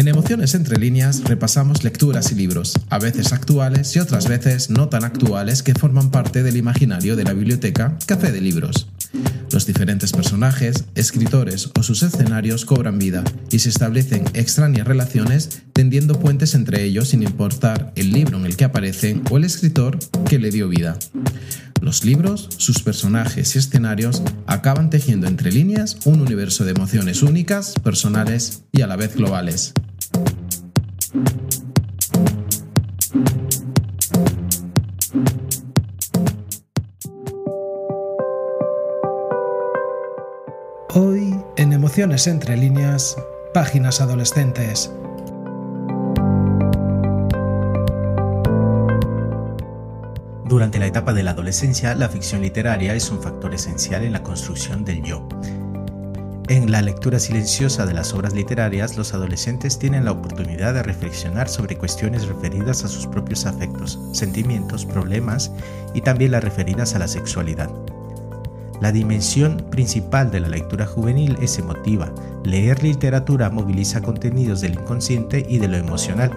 En Emociones entre líneas repasamos lecturas y libros, a veces actuales y otras veces no tan actuales que forman parte del imaginario de la biblioteca Café de Libros. Los diferentes personajes, escritores o sus escenarios cobran vida y se establecen extrañas relaciones tendiendo puentes entre ellos sin importar el libro en el que aparecen o el escritor que le dio vida. Los libros, sus personajes y escenarios acaban tejiendo entre líneas un universo de emociones únicas, personales y a la vez globales. Hoy, en Emociones entre líneas, páginas adolescentes. Durante la etapa de la adolescencia, la ficción literaria es un factor esencial en la construcción del yo. En la lectura silenciosa de las obras literarias, los adolescentes tienen la oportunidad de reflexionar sobre cuestiones referidas a sus propios afectos, sentimientos, problemas y también las referidas a la sexualidad. La dimensión principal de la lectura juvenil es emotiva. Leer literatura moviliza contenidos del inconsciente y de lo emocional.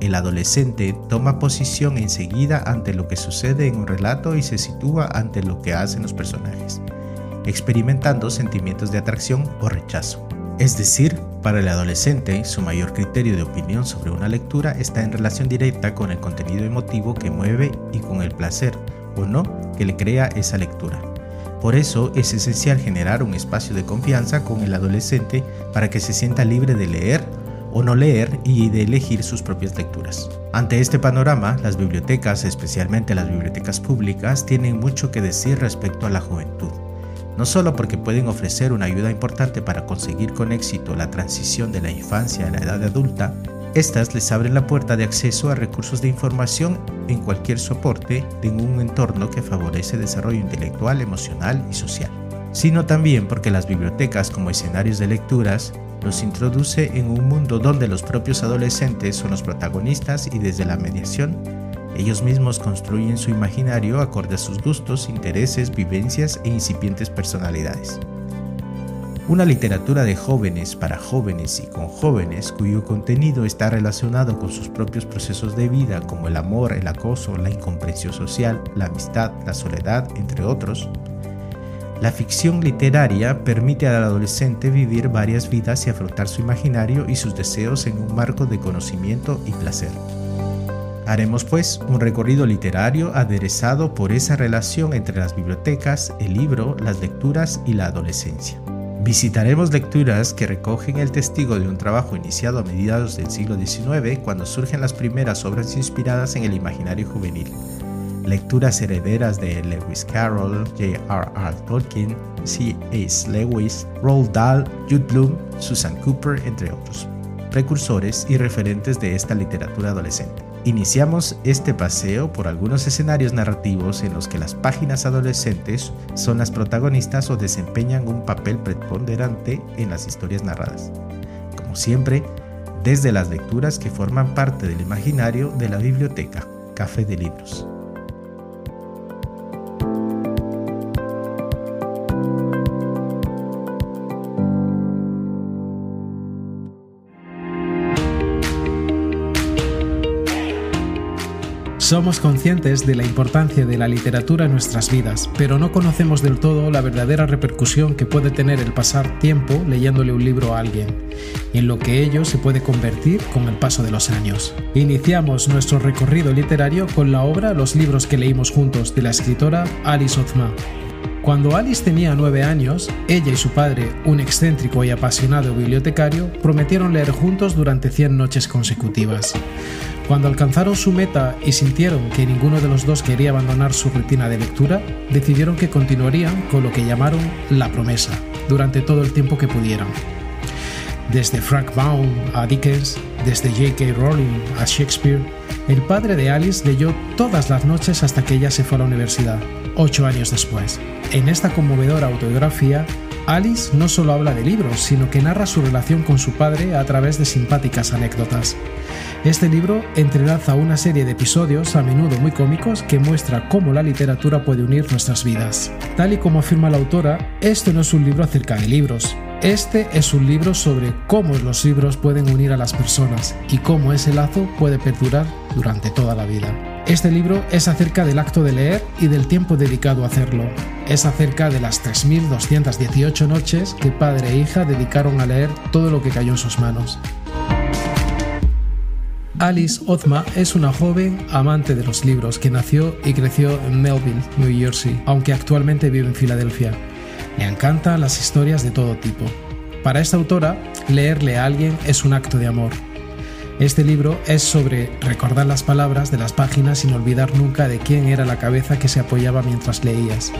El adolescente toma posición enseguida ante lo que sucede en un relato y se sitúa ante lo que hacen los personajes, experimentando sentimientos de atracción o rechazo. Es decir, para el adolescente, su mayor criterio de opinión sobre una lectura está en relación directa con el contenido emotivo que mueve y con el placer o no que le crea esa lectura. Por eso es esencial generar un espacio de confianza con el adolescente para que se sienta libre de leer o no leer y de elegir sus propias lecturas. Ante este panorama, las bibliotecas, especialmente las bibliotecas públicas, tienen mucho que decir respecto a la juventud. No solo porque pueden ofrecer una ayuda importante para conseguir con éxito la transición de la infancia a la edad adulta, estas les abren la puerta de acceso a recursos de información en cualquier soporte en un entorno que favorece desarrollo intelectual, emocional y social, sino también porque las bibliotecas como escenarios de lecturas los introduce en un mundo donde los propios adolescentes son los protagonistas y desde la mediación ellos mismos construyen su imaginario acorde a sus gustos, intereses, vivencias e incipientes personalidades. Una literatura de jóvenes para jóvenes y con jóvenes cuyo contenido está relacionado con sus propios procesos de vida como el amor, el acoso, la incomprensión social, la amistad, la soledad, entre otros. La ficción literaria permite al adolescente vivir varias vidas y afrontar su imaginario y sus deseos en un marco de conocimiento y placer. Haremos pues un recorrido literario aderezado por esa relación entre las bibliotecas, el libro, las lecturas y la adolescencia. Visitaremos lecturas que recogen el testigo de un trabajo iniciado a mediados del siglo XIX cuando surgen las primeras obras inspiradas en el imaginario juvenil. Lecturas herederas de Lewis Carroll, J.R.R. Tolkien, C.S. Lewis, Roald Dahl, Jude Bloom, Susan Cooper, entre otros, precursores y referentes de esta literatura adolescente. Iniciamos este paseo por algunos escenarios narrativos en los que las páginas adolescentes son las protagonistas o desempeñan un papel preponderante en las historias narradas. Como siempre, desde las lecturas que forman parte del imaginario de la biblioteca Café de Libros. Somos conscientes de la importancia de la literatura en nuestras vidas, pero no conocemos del todo la verdadera repercusión que puede tener el pasar tiempo leyéndole un libro a alguien, y en lo que ello se puede convertir con el paso de los años. Iniciamos nuestro recorrido literario con la obra Los libros que leímos juntos de la escritora Alice Othman. Cuando Alice tenía nueve años, ella y su padre, un excéntrico y apasionado bibliotecario, prometieron leer juntos durante 100 noches consecutivas. Cuando alcanzaron su meta y sintieron que ninguno de los dos quería abandonar su rutina de lectura, decidieron que continuarían con lo que llamaron la promesa, durante todo el tiempo que pudieran. Desde Frank Baum a Dickens, desde J.K. Rowling a Shakespeare, el padre de Alice leyó todas las noches hasta que ella se fue a la universidad, ocho años después. En esta conmovedora autobiografía, Alice no solo habla de libros, sino que narra su relación con su padre a través de simpáticas anécdotas. Este libro entrelaza una serie de episodios, a menudo muy cómicos, que muestra cómo la literatura puede unir nuestras vidas. Tal y como afirma la autora, esto no es un libro acerca de libros, Este es un libro sobre cómo los libros pueden unir a las personas y cómo ese lazo puede perdurar durante toda la vida. Este libro es acerca del acto de leer y del tiempo dedicado a hacerlo. Es acerca de las 3.218 noches que padre e hija dedicaron a leer todo lo que cayó en sus manos. Alice Ozma es una joven amante de los libros que nació y creció en Melville, New Jersey, aunque actualmente vive en Filadelfia. Le encantan las historias de todo tipo. Para esta autora, leerle a alguien es un acto de amor. Este libro es sobre recordar las palabras de las páginas sin olvidar nunca de quién era la cabeza que se apoyaba mientras leías.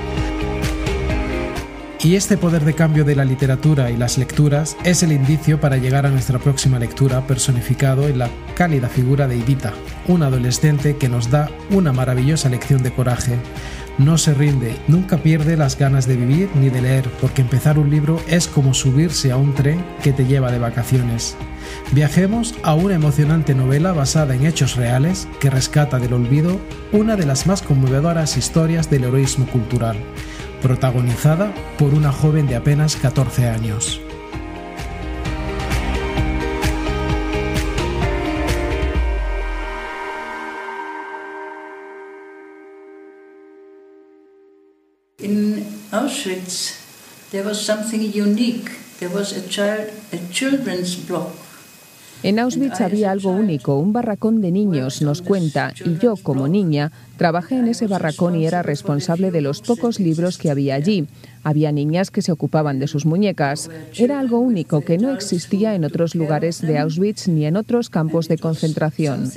Y este poder de cambio de la literatura y las lecturas es el indicio para llegar a nuestra próxima lectura personificado en la cálida figura de Edita, un adolescente que nos da una maravillosa lección de coraje. No se rinde, nunca pierde las ganas de vivir ni de leer, porque empezar un libro es como subirse a un tren que te lleva de vacaciones. Viajemos a una emocionante novela basada en hechos reales que rescata del olvido una de las más conmovedoras historias del heroísmo cultural protagonizada por una joven de apenas 14 años. Auschwitz, there was something unique. There was a child, a children's block en Auschwitz había algo único, un barracón de niños, nos cuenta, y yo, como niña, trabajé en ese barracón y era responsable de los pocos libros que había allí. Había niñas que se ocupaban de sus muñecas. Era algo único que no existía en otros lugares de Auschwitz ni en otros campos de concentración.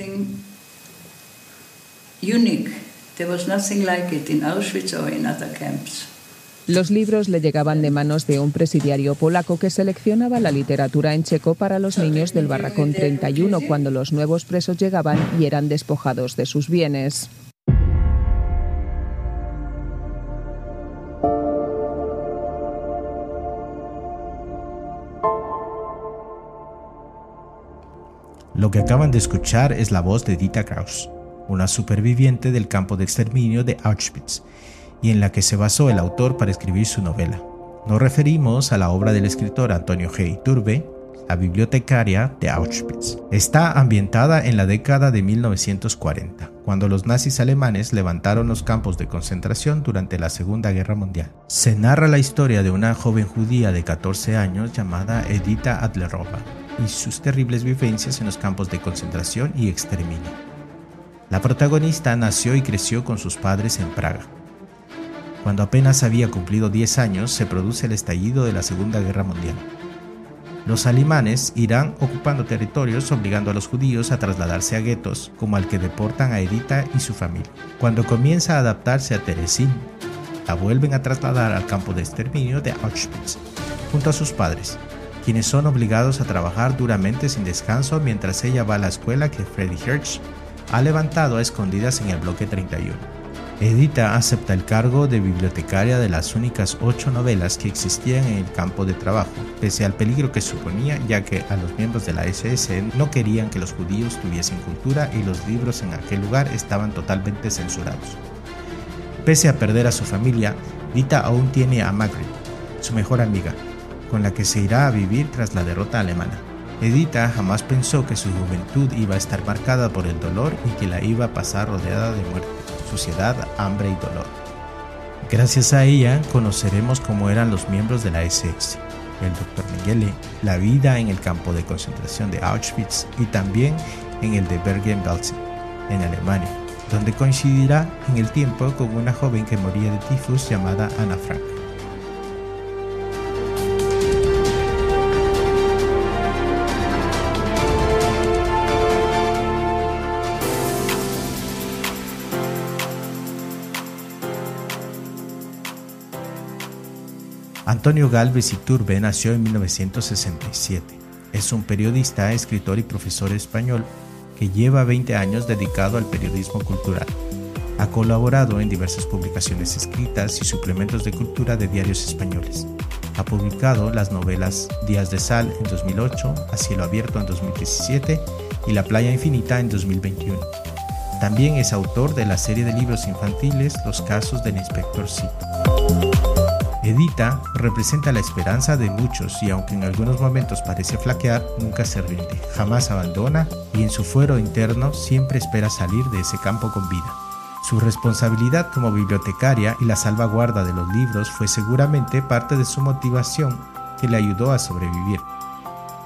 Los libros le llegaban de manos de un presidiario polaco que seleccionaba la literatura en checo para los niños del Barracón 31 cuando los nuevos presos llegaban y eran despojados de sus bienes. Lo que acaban de escuchar es la voz de Dita Kraus, una superviviente del campo de exterminio de Auschwitz y en la que se basó el autor para escribir su novela. Nos referimos a la obra del escritor Antonio G. Turbe, La bibliotecaria de Auschwitz. Está ambientada en la década de 1940, cuando los nazis alemanes levantaron los campos de concentración durante la Segunda Guerra Mundial. Se narra la historia de una joven judía de 14 años llamada Edita Adlerova y sus terribles vivencias en los campos de concentración y exterminio. La protagonista nació y creció con sus padres en Praga, cuando apenas había cumplido 10 años, se produce el estallido de la Segunda Guerra Mundial. Los alemanes irán ocupando territorios obligando a los judíos a trasladarse a guetos, como al que deportan a Edita y su familia. Cuando comienza a adaptarse a Teresín, la vuelven a trasladar al campo de exterminio de Auschwitz, junto a sus padres, quienes son obligados a trabajar duramente sin descanso mientras ella va a la escuela que Freddy Hirsch ha levantado a escondidas en el bloque 31. Edita acepta el cargo de bibliotecaria de las únicas ocho novelas que existían en el campo de trabajo, pese al peligro que suponía ya que a los miembros de la SS no querían que los judíos tuviesen cultura y los libros en aquel lugar estaban totalmente censurados. Pese a perder a su familia, Dita aún tiene a Margaret, su mejor amiga, con la que se irá a vivir tras la derrota alemana. Edita jamás pensó que su juventud iba a estar marcada por el dolor y que la iba a pasar rodeada de muerte suciedad, hambre y dolor. Gracias a ella conoceremos cómo eran los miembros de la SS, el Dr. Mengele, la vida en el campo de concentración de Auschwitz y también en el de Bergen-Belsen, en Alemania, donde coincidirá en el tiempo con una joven que moría de tifus llamada Anna Frank. Antonio Galvez Iturbe nació en 1967. Es un periodista, escritor y profesor español que lleva 20 años dedicado al periodismo cultural. Ha colaborado en diversas publicaciones escritas y suplementos de cultura de diarios españoles. Ha publicado las novelas Días de Sal en 2008, A Cielo Abierto en 2017 y La Playa Infinita en 2021. También es autor de la serie de libros infantiles Los casos del inspector Cito. Edita representa la esperanza de muchos y aunque en algunos momentos parece flaquear, nunca se rinde, jamás abandona y en su fuero interno siempre espera salir de ese campo con vida. Su responsabilidad como bibliotecaria y la salvaguarda de los libros fue seguramente parte de su motivación que le ayudó a sobrevivir.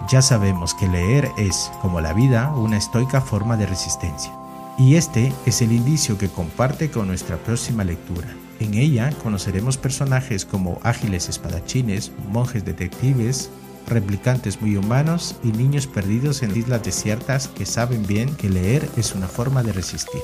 Ya sabemos que leer es, como la vida, una estoica forma de resistencia. Y este es el indicio que comparte con nuestra próxima lectura. En ella conoceremos personajes como ágiles espadachines, monjes detectives, replicantes muy humanos y niños perdidos en islas desiertas que saben bien que leer es una forma de resistir.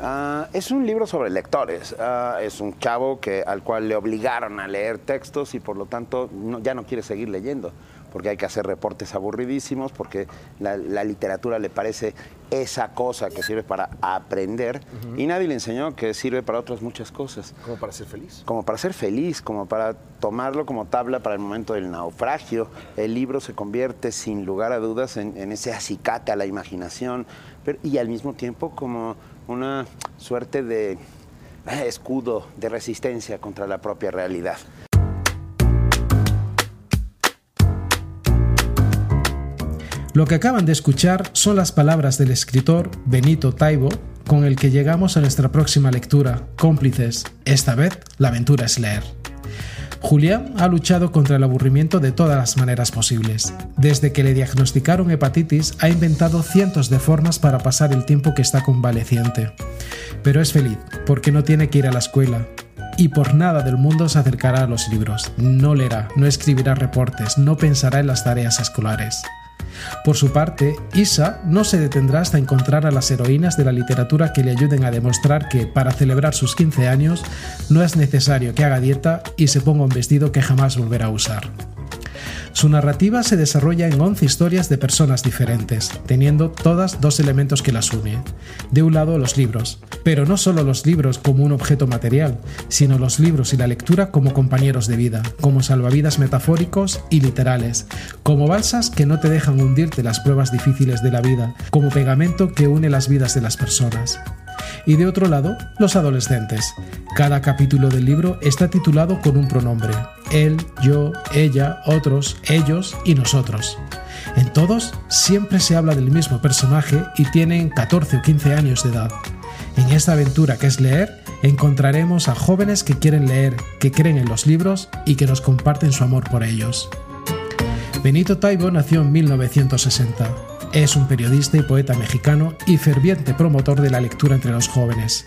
Ah, es un libro sobre lectores. Ah, es un chavo que, al cual le obligaron a leer textos y por lo tanto ya no quiere seguir leyendo porque hay que hacer reportes aburridísimos, porque la, literatura le parece esa cosa que sirve para aprender y nadie le enseñó que sirve para otras muchas cosas. ¿Como para ser feliz? Como para ser feliz, como para tomarlo como tabla para el momento del naufragio. El libro se convierte sin lugar a dudas en, ese acicate a la imaginación y al mismo tiempo como una suerte de eh, escudo de resistencia contra la propia realidad. Lo que acaban de escuchar son las palabras del escritor Benito Taibo, con el que llegamos a nuestra próxima lectura, Cómplices. Esta vez, la aventura es leer. Julián ha luchado contra el aburrimiento de todas las maneras posibles. Desde que le diagnosticaron hepatitis, ha inventado cientos de formas para pasar el tiempo que está convaleciente. Pero es feliz, porque no tiene que ir a la escuela, y por nada del mundo se acercará a los libros, no leerá, no escribirá reportes, no pensará en las tareas escolares. Por su parte, Isa no se detendrá hasta encontrar a las heroínas de la literatura que le ayuden a demostrar que, para celebrar sus 15 años, no es necesario que haga dieta y se ponga un vestido que jamás volverá a usar. Su narrativa se desarrolla en 11 historias de personas diferentes, teniendo todas dos elementos que las unen. De un lado los libros, pero no solo los libros como un objeto material, sino los libros y la lectura como compañeros de vida, como salvavidas metafóricos y literales, como balsas que no te dejan hundirte las pruebas difíciles de la vida, como pegamento que une las vidas de las personas y de otro lado, los adolescentes. Cada capítulo del libro está titulado con un pronombre, él, yo, ella, otros, ellos y nosotros. En todos siempre se habla del mismo personaje y tienen 14 o 15 años de edad. En esta aventura que es leer, encontraremos a jóvenes que quieren leer, que creen en los libros y que nos comparten su amor por ellos. Benito Taibo nació en 1960. Es un periodista y poeta mexicano y ferviente promotor de la lectura entre los jóvenes.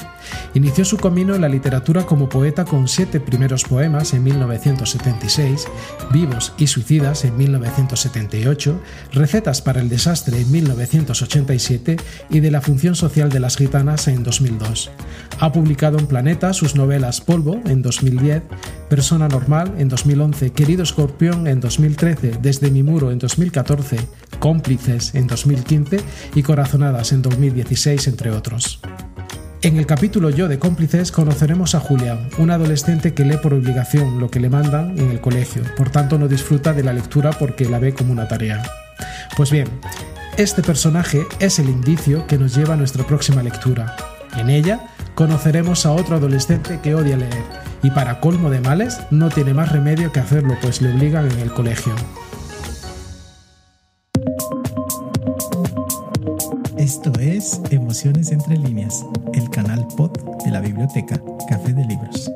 Inició su camino en la literatura como poeta con siete primeros poemas en 1976, Vivos y Suicidas en 1978, Recetas para el Desastre en 1987 y De la Función Social de las Gitanas en 2002. Ha publicado en Planeta sus novelas Polvo en 2010, Persona Normal en 2011, Querido Escorpión en 2013, Desde mi muro en 2014, Cómplices en 2015 y Corazonadas en 2016, entre otros. En el capítulo Yo de cómplices conoceremos a Julián, un adolescente que lee por obligación lo que le mandan en el colegio, por tanto no disfruta de la lectura porque la ve como una tarea. Pues bien, este personaje es el indicio que nos lleva a nuestra próxima lectura. En ella conoceremos a otro adolescente que odia leer y para colmo de males no tiene más remedio que hacerlo pues le obligan en el colegio. Esto es Emociones entre líneas, el canal pod de la biblioteca Café de Libros.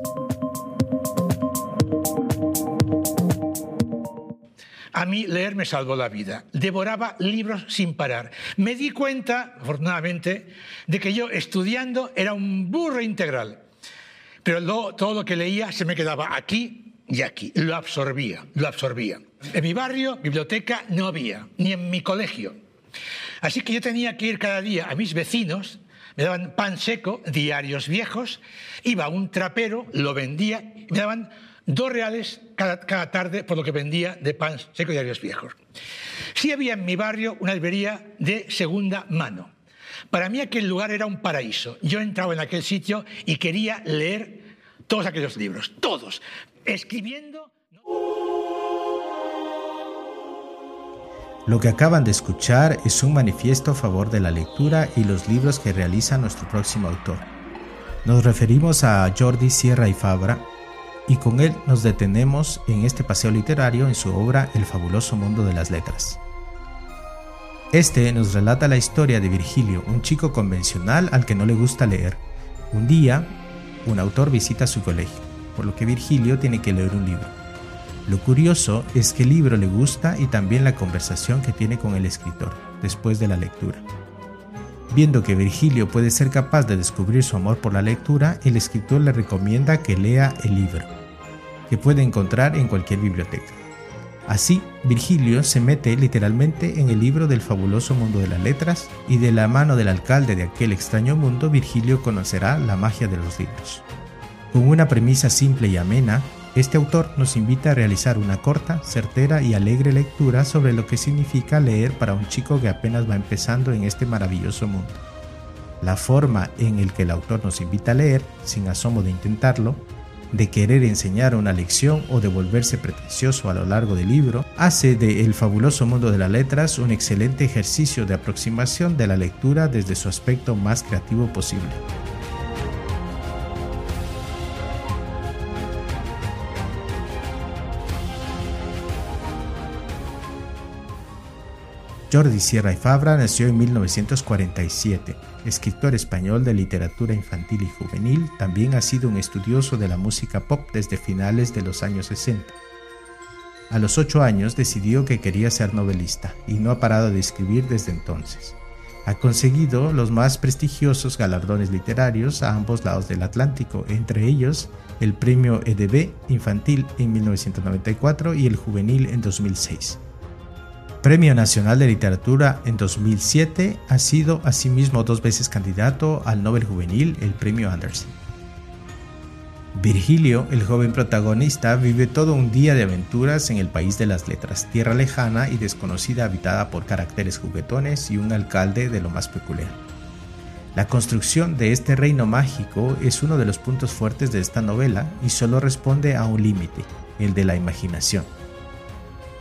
Leer me salvó la vida. Devoraba libros sin parar. Me di cuenta, afortunadamente, de que yo estudiando era un burro integral. Pero todo lo que leía se me quedaba aquí y aquí. Lo absorbía, lo absorbía. En mi barrio, biblioteca no había, ni en mi colegio. Así que yo tenía que ir cada día a mis vecinos, me daban pan seco, diarios viejos, iba a un trapero, lo vendía, me daban dos reales cada, tarde por lo que vendía de pan seco y diarios viejos. Sí había en mi barrio una librería de segunda mano. Para mí aquel lugar era un paraíso. Yo entraba en aquel sitio y quería leer todos aquellos libros, todos, escribiendo... Lo que acaban de escuchar es un manifiesto a favor de la lectura y los libros que realiza nuestro próximo autor. Nos referimos a Jordi Sierra y Fabra y con él nos detenemos en este paseo literario en su obra El fabuloso mundo de las letras. Este nos relata la historia de Virgilio, un chico convencional al que no le gusta leer. Un día, un autor visita su colegio, por lo que Virgilio tiene que leer un libro. Lo curioso es que el libro le gusta y también la conversación que tiene con el escritor después de la lectura. Viendo que Virgilio puede ser capaz de descubrir su amor por la lectura, el escritor le recomienda que lea el libro, que puede encontrar en cualquier biblioteca. Así, Virgilio se mete literalmente en el libro del fabuloso mundo de las letras y de la mano del alcalde de aquel extraño mundo, Virgilio conocerá la magia de los libros. Con una premisa simple y amena, este autor nos invita a realizar una corta, certera y alegre lectura sobre lo que significa leer para un chico que apenas va empezando en este maravilloso mundo. La forma en el que el autor nos invita a leer, sin asomo de intentarlo, de querer enseñar una lección o de volverse pretencioso a lo largo del libro, hace de El fabuloso mundo de las letras un excelente ejercicio de aproximación de la lectura desde su aspecto más creativo posible. Jordi Sierra y Fabra nació en 1947. Escritor español de literatura infantil y juvenil, también ha sido un estudioso de la música pop desde finales de los años 60. A los ocho años decidió que quería ser novelista y no ha parado de escribir desde entonces. Ha conseguido los más prestigiosos galardones literarios a ambos lados del Atlántico, entre ellos el premio EDB infantil en 1994 y el juvenil en 2006. Premio Nacional de Literatura en 2007, ha sido asimismo dos veces candidato al Nobel Juvenil, el Premio Anderson. Virgilio, el joven protagonista, vive todo un día de aventuras en el país de las letras, tierra lejana y desconocida habitada por caracteres juguetones y un alcalde de lo más peculiar. La construcción de este reino mágico es uno de los puntos fuertes de esta novela y solo responde a un límite, el de la imaginación.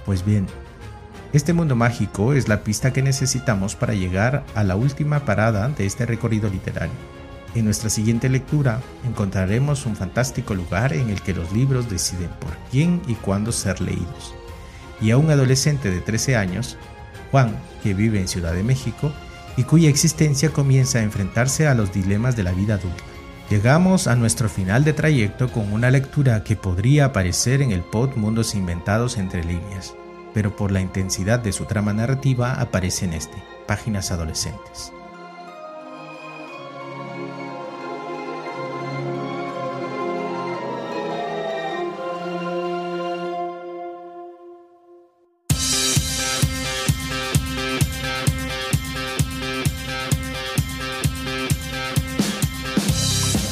Pues bien, este mundo mágico es la pista que necesitamos para llegar a la última parada de este recorrido literario. En nuestra siguiente lectura encontraremos un fantástico lugar en el que los libros deciden por quién y cuándo ser leídos. Y a un adolescente de 13 años, Juan, que vive en Ciudad de México y cuya existencia comienza a enfrentarse a los dilemas de la vida adulta. Llegamos a nuestro final de trayecto con una lectura que podría aparecer en el pod Mundos Inventados entre líneas, pero por la intensidad de su trama narrativa aparece en este, Páginas Adolescentes.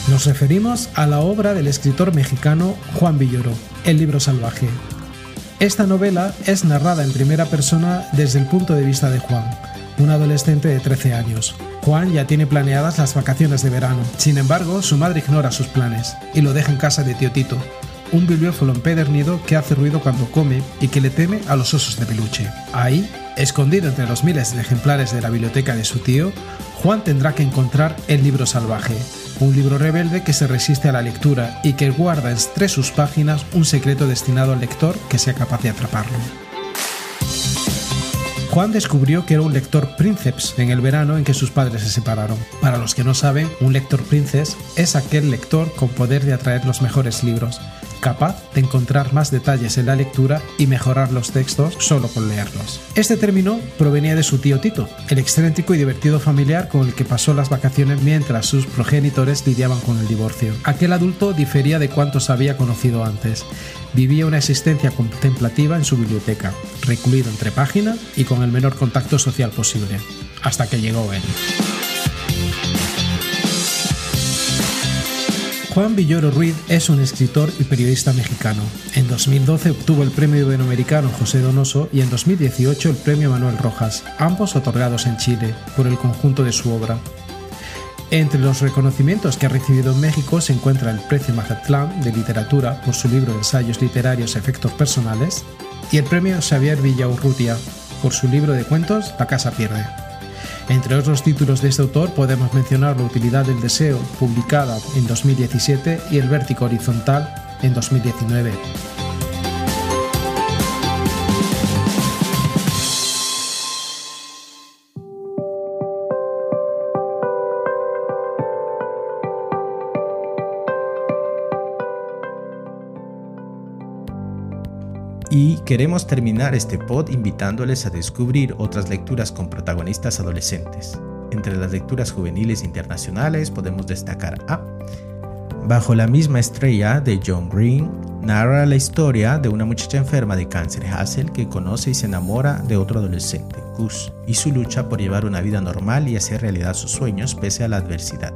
Nos referimos a la obra del escritor mexicano Juan Villoro, El libro salvaje, esta novela es narrada en primera persona desde el punto de vista de Juan, un adolescente de 13 años. Juan ya tiene planeadas las vacaciones de verano. Sin embargo, su madre ignora sus planes y lo deja en casa de tío Tito, un bibliófilo empedernido que hace ruido cuando come y que le teme a los osos de peluche. Ahí, escondido entre los miles de ejemplares de la biblioteca de su tío, Juan tendrá que encontrar el libro salvaje, un libro rebelde que se resiste a la lectura y que guarda entre sus páginas un secreto destinado al lector que sea capaz de atraparlo. Juan descubrió que era un lector princeps en el verano en que sus padres se separaron. Para los que no saben, un lector princeps es aquel lector con poder de atraer los mejores libros, capaz de encontrar más detalles en la lectura y mejorar los textos solo con leerlos. Este término provenía de su tío Tito, el excéntrico y divertido familiar con el que pasó las vacaciones mientras sus progenitores lidiaban con el divorcio. Aquel adulto difería de cuantos había conocido antes. Vivía una existencia contemplativa en su biblioteca, recluido entre páginas y con el menor contacto social posible, hasta que llegó él. Juan Villoro Ruiz es un escritor y periodista mexicano. En 2012 obtuvo el Premio Iberoamericano José Donoso y en 2018 el Premio Manuel Rojas, ambos otorgados en Chile, por el conjunto de su obra. Entre los reconocimientos que ha recibido en México se encuentra el Premio Mazatlán de Literatura por su libro de ensayos literarios Efectos Personales y el Premio Xavier Villaurrutia por su libro de cuentos La casa pierde. Entre otros títulos de este autor podemos mencionar La utilidad del deseo, publicada en 2017, y El vértigo horizontal en 2019. Queremos terminar este pod invitándoles a descubrir otras lecturas con protagonistas adolescentes. Entre las lecturas juveniles internacionales podemos destacar a Bajo la misma estrella de John Green, narra la historia de una muchacha enferma de cáncer Hazel que conoce y se enamora de otro adolescente, Gus, y su lucha por llevar una vida normal y hacer realidad sus sueños pese a la adversidad.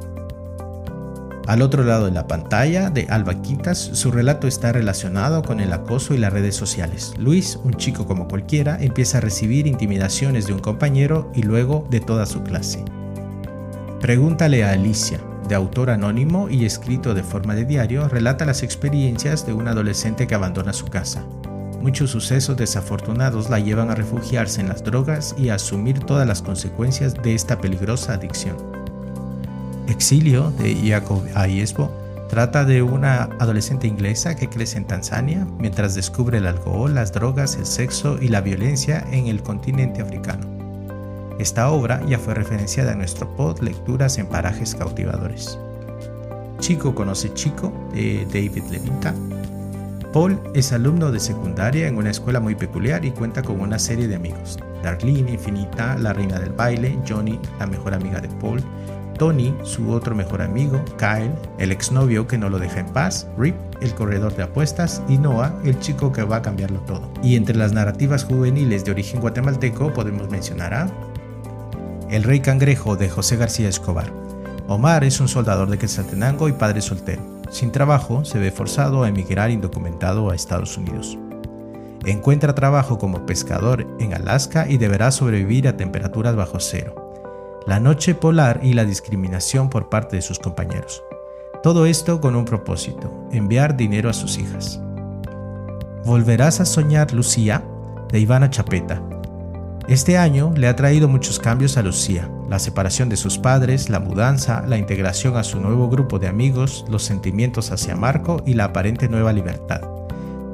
Al otro lado de la pantalla de Alba Quintas, su relato está relacionado con el acoso y las redes sociales. Luis, un chico como cualquiera, empieza a recibir intimidaciones de un compañero y luego de toda su clase. Pregúntale a Alicia, de autor anónimo y escrito de forma de diario, relata las experiencias de un adolescente que abandona su casa. Muchos sucesos desafortunados la llevan a refugiarse en las drogas y a asumir todas las consecuencias de esta peligrosa adicción. Exilio de Jacob Ayesbo trata de una adolescente inglesa que crece en Tanzania mientras descubre el alcohol, las drogas, el sexo y la violencia en el continente africano. Esta obra ya fue referenciada en nuestro pod Lecturas en Parajes Cautivadores. Chico conoce Chico de David Levinka. Paul es alumno de secundaria en una escuela muy peculiar y cuenta con una serie de amigos. Darlene, Infinita, la reina del baile, Johnny, la mejor amiga de Paul, Tony, su otro mejor amigo, Kyle, el exnovio que no lo deja en paz, Rip, el corredor de apuestas, y Noah, el chico que va a cambiarlo todo. Y entre las narrativas juveniles de origen guatemalteco podemos mencionar a El Rey Cangrejo de José García Escobar. Omar es un soldador de Quetzaltenango y padre soltero. Sin trabajo, se ve forzado a emigrar indocumentado a Estados Unidos. Encuentra trabajo como pescador en Alaska y deberá sobrevivir a temperaturas bajo cero la noche polar y la discriminación por parte de sus compañeros. Todo esto con un propósito, enviar dinero a sus hijas. ¿Volverás a soñar Lucía? de Ivana Chapeta. Este año le ha traído muchos cambios a Lucía, la separación de sus padres, la mudanza, la integración a su nuevo grupo de amigos, los sentimientos hacia Marco y la aparente nueva libertad.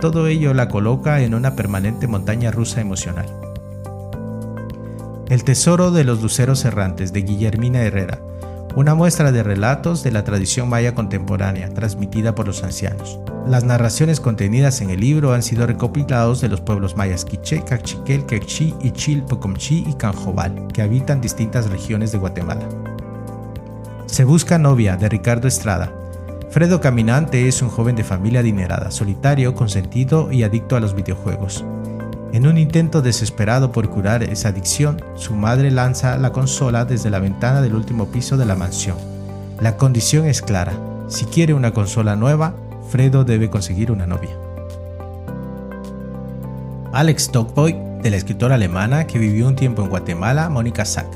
Todo ello la coloca en una permanente montaña rusa emocional. El Tesoro de los Luceros Errantes de Guillermina Herrera, una muestra de relatos de la tradición maya contemporánea transmitida por los ancianos. Las narraciones contenidas en el libro han sido recopilados de los pueblos mayas Quiché, Cachiquel, Quechí, Ichil, Pocomchí y Canjobal, que habitan distintas regiones de Guatemala. Se busca novia de Ricardo Estrada. Fredo Caminante es un joven de familia adinerada, solitario, consentido y adicto a los videojuegos. En un intento desesperado por curar esa adicción, su madre lanza la consola desde la ventana del último piso de la mansión. La condición es clara. Si quiere una consola nueva, Fredo debe conseguir una novia. Alex Dogboy, de la escritora alemana que vivió un tiempo en Guatemala, Mónica Sack.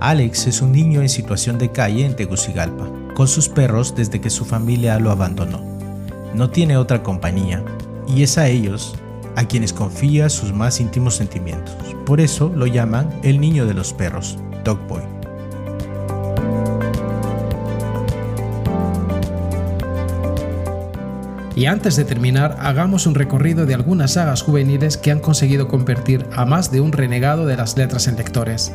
Alex es un niño en situación de calle en Tegucigalpa, con sus perros desde que su familia lo abandonó. No tiene otra compañía, y es a ellos a quienes confía sus más íntimos sentimientos. Por eso lo llaman el niño de los perros, Dog Boy. Y antes de terminar, hagamos un recorrido de algunas sagas juveniles que han conseguido convertir a más de un renegado de las letras en lectores.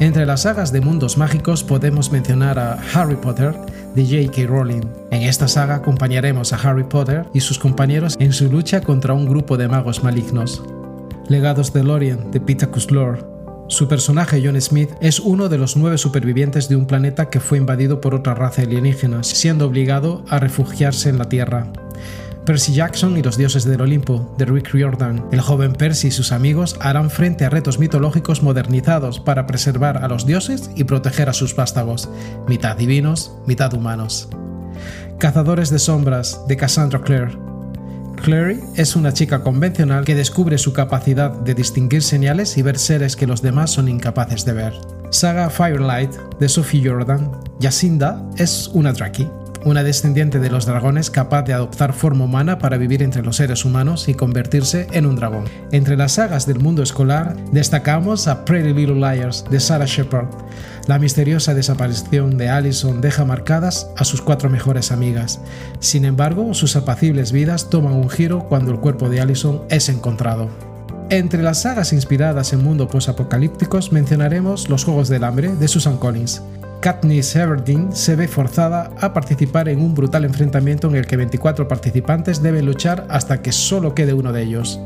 Entre las sagas de mundos mágicos podemos mencionar a Harry Potter, de J.K. Rowling. En esta saga acompañaremos a Harry Potter y sus compañeros en su lucha contra un grupo de magos malignos. Legados de Lorien de Peter Cuslor. Su personaje John Smith es uno de los nueve supervivientes de un planeta que fue invadido por otra raza alienígena, siendo obligado a refugiarse en la Tierra. Percy Jackson y los dioses del Olimpo, de Rick Riordan. El joven Percy y sus amigos harán frente a retos mitológicos modernizados para preservar a los dioses y proteger a sus vástagos, mitad divinos, mitad humanos. Cazadores de sombras, de Cassandra Clare. Clary es una chica convencional que descubre su capacidad de distinguir señales y ver seres que los demás son incapaces de ver. Saga Firelight de Sophie Jordan. Jacinda es una Draki, una descendiente de los dragones capaz de adoptar forma humana para vivir entre los seres humanos y convertirse en un dragón. Entre las sagas del mundo escolar destacamos a Pretty Little Liars de Sarah Shepard. La misteriosa desaparición de Allison deja marcadas a sus cuatro mejores amigas. Sin embargo, sus apacibles vidas toman un giro cuando el cuerpo de Allison es encontrado. Entre las sagas inspiradas en mundos posapocalípticos mencionaremos Los Juegos del Hambre de Susan Collins. Katniss Everdeen se ve forzada a participar en un brutal enfrentamiento en el que 24 participantes deben luchar hasta que solo quede uno de ellos.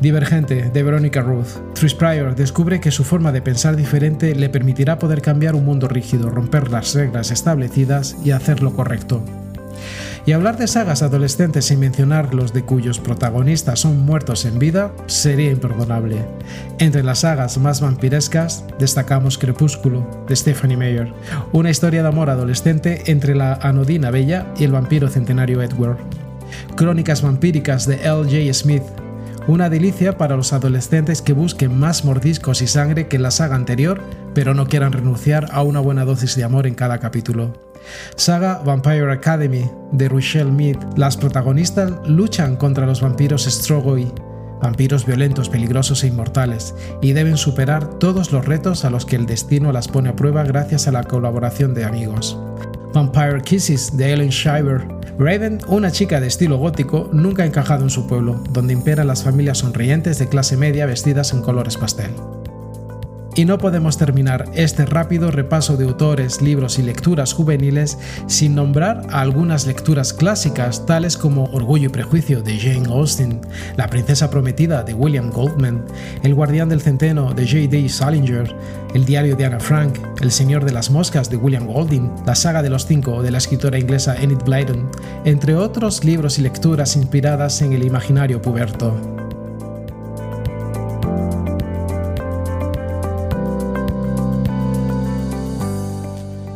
Divergente de Veronica Ruth. Tris Pryor descubre que su forma de pensar diferente le permitirá poder cambiar un mundo rígido, romper las reglas establecidas y hacer lo correcto. Y hablar de sagas adolescentes sin mencionar los de cuyos protagonistas son muertos en vida sería imperdonable. Entre las sagas más vampirescas destacamos Crepúsculo de Stephanie Meyer, una historia de amor adolescente entre la anodina Bella y el vampiro centenario Edward. Crónicas vampíricas de L.J. Smith, una delicia para los adolescentes que busquen más mordiscos y sangre que la saga anterior, pero no quieran renunciar a una buena dosis de amor en cada capítulo. Saga Vampire Academy de Rochelle Mead. Las protagonistas luchan contra los vampiros Strogoi, vampiros violentos, peligrosos e inmortales, y deben superar todos los retos a los que el destino las pone a prueba gracias a la colaboración de amigos. Vampire Kisses de Ellen Shiver. Raven, una chica de estilo gótico, nunca encajado en su pueblo, donde imperan las familias sonrientes de clase media vestidas en colores pastel. Y no podemos terminar este rápido repaso de autores, libros y lecturas juveniles sin nombrar algunas lecturas clásicas tales como Orgullo y Prejuicio de Jane Austen, La Princesa Prometida de William Goldman, El Guardián del Centeno de J.D. Salinger, El Diario de Anna Frank, El Señor de las Moscas de William Golding, La Saga de los Cinco de la escritora inglesa Enid Blyton, entre otros libros y lecturas inspiradas en el imaginario puberto.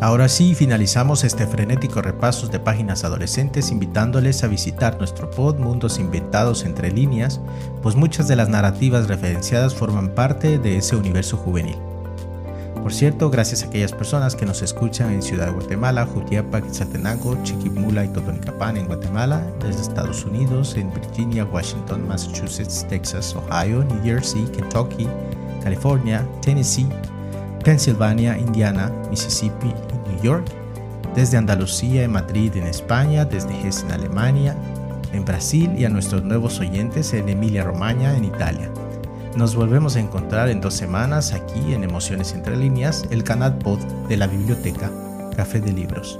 Ahora sí, finalizamos este frenético repaso de páginas adolescentes invitándoles a visitar nuestro pod Mundos Inventados entre líneas, pues muchas de las narrativas referenciadas forman parte de ese universo juvenil. Por cierto, gracias a aquellas personas que nos escuchan en Ciudad de Guatemala, Jutiapa, Quetzaltenango, Chiquimula y Totonicapán en Guatemala, desde Estados Unidos, en Virginia, Washington, Massachusetts, Texas, Ohio, New Jersey, Kentucky, California, Tennessee, Pensilvania, Indiana, Mississippi New York, desde Andalucía y Madrid en España, desde Hesse en Alemania, en Brasil y a nuestros nuevos oyentes en Emilia Romagna en Italia. Nos volvemos a encontrar en dos semanas aquí en Emociones Entre Líneas, el canal pod de la biblioteca Café de Libros.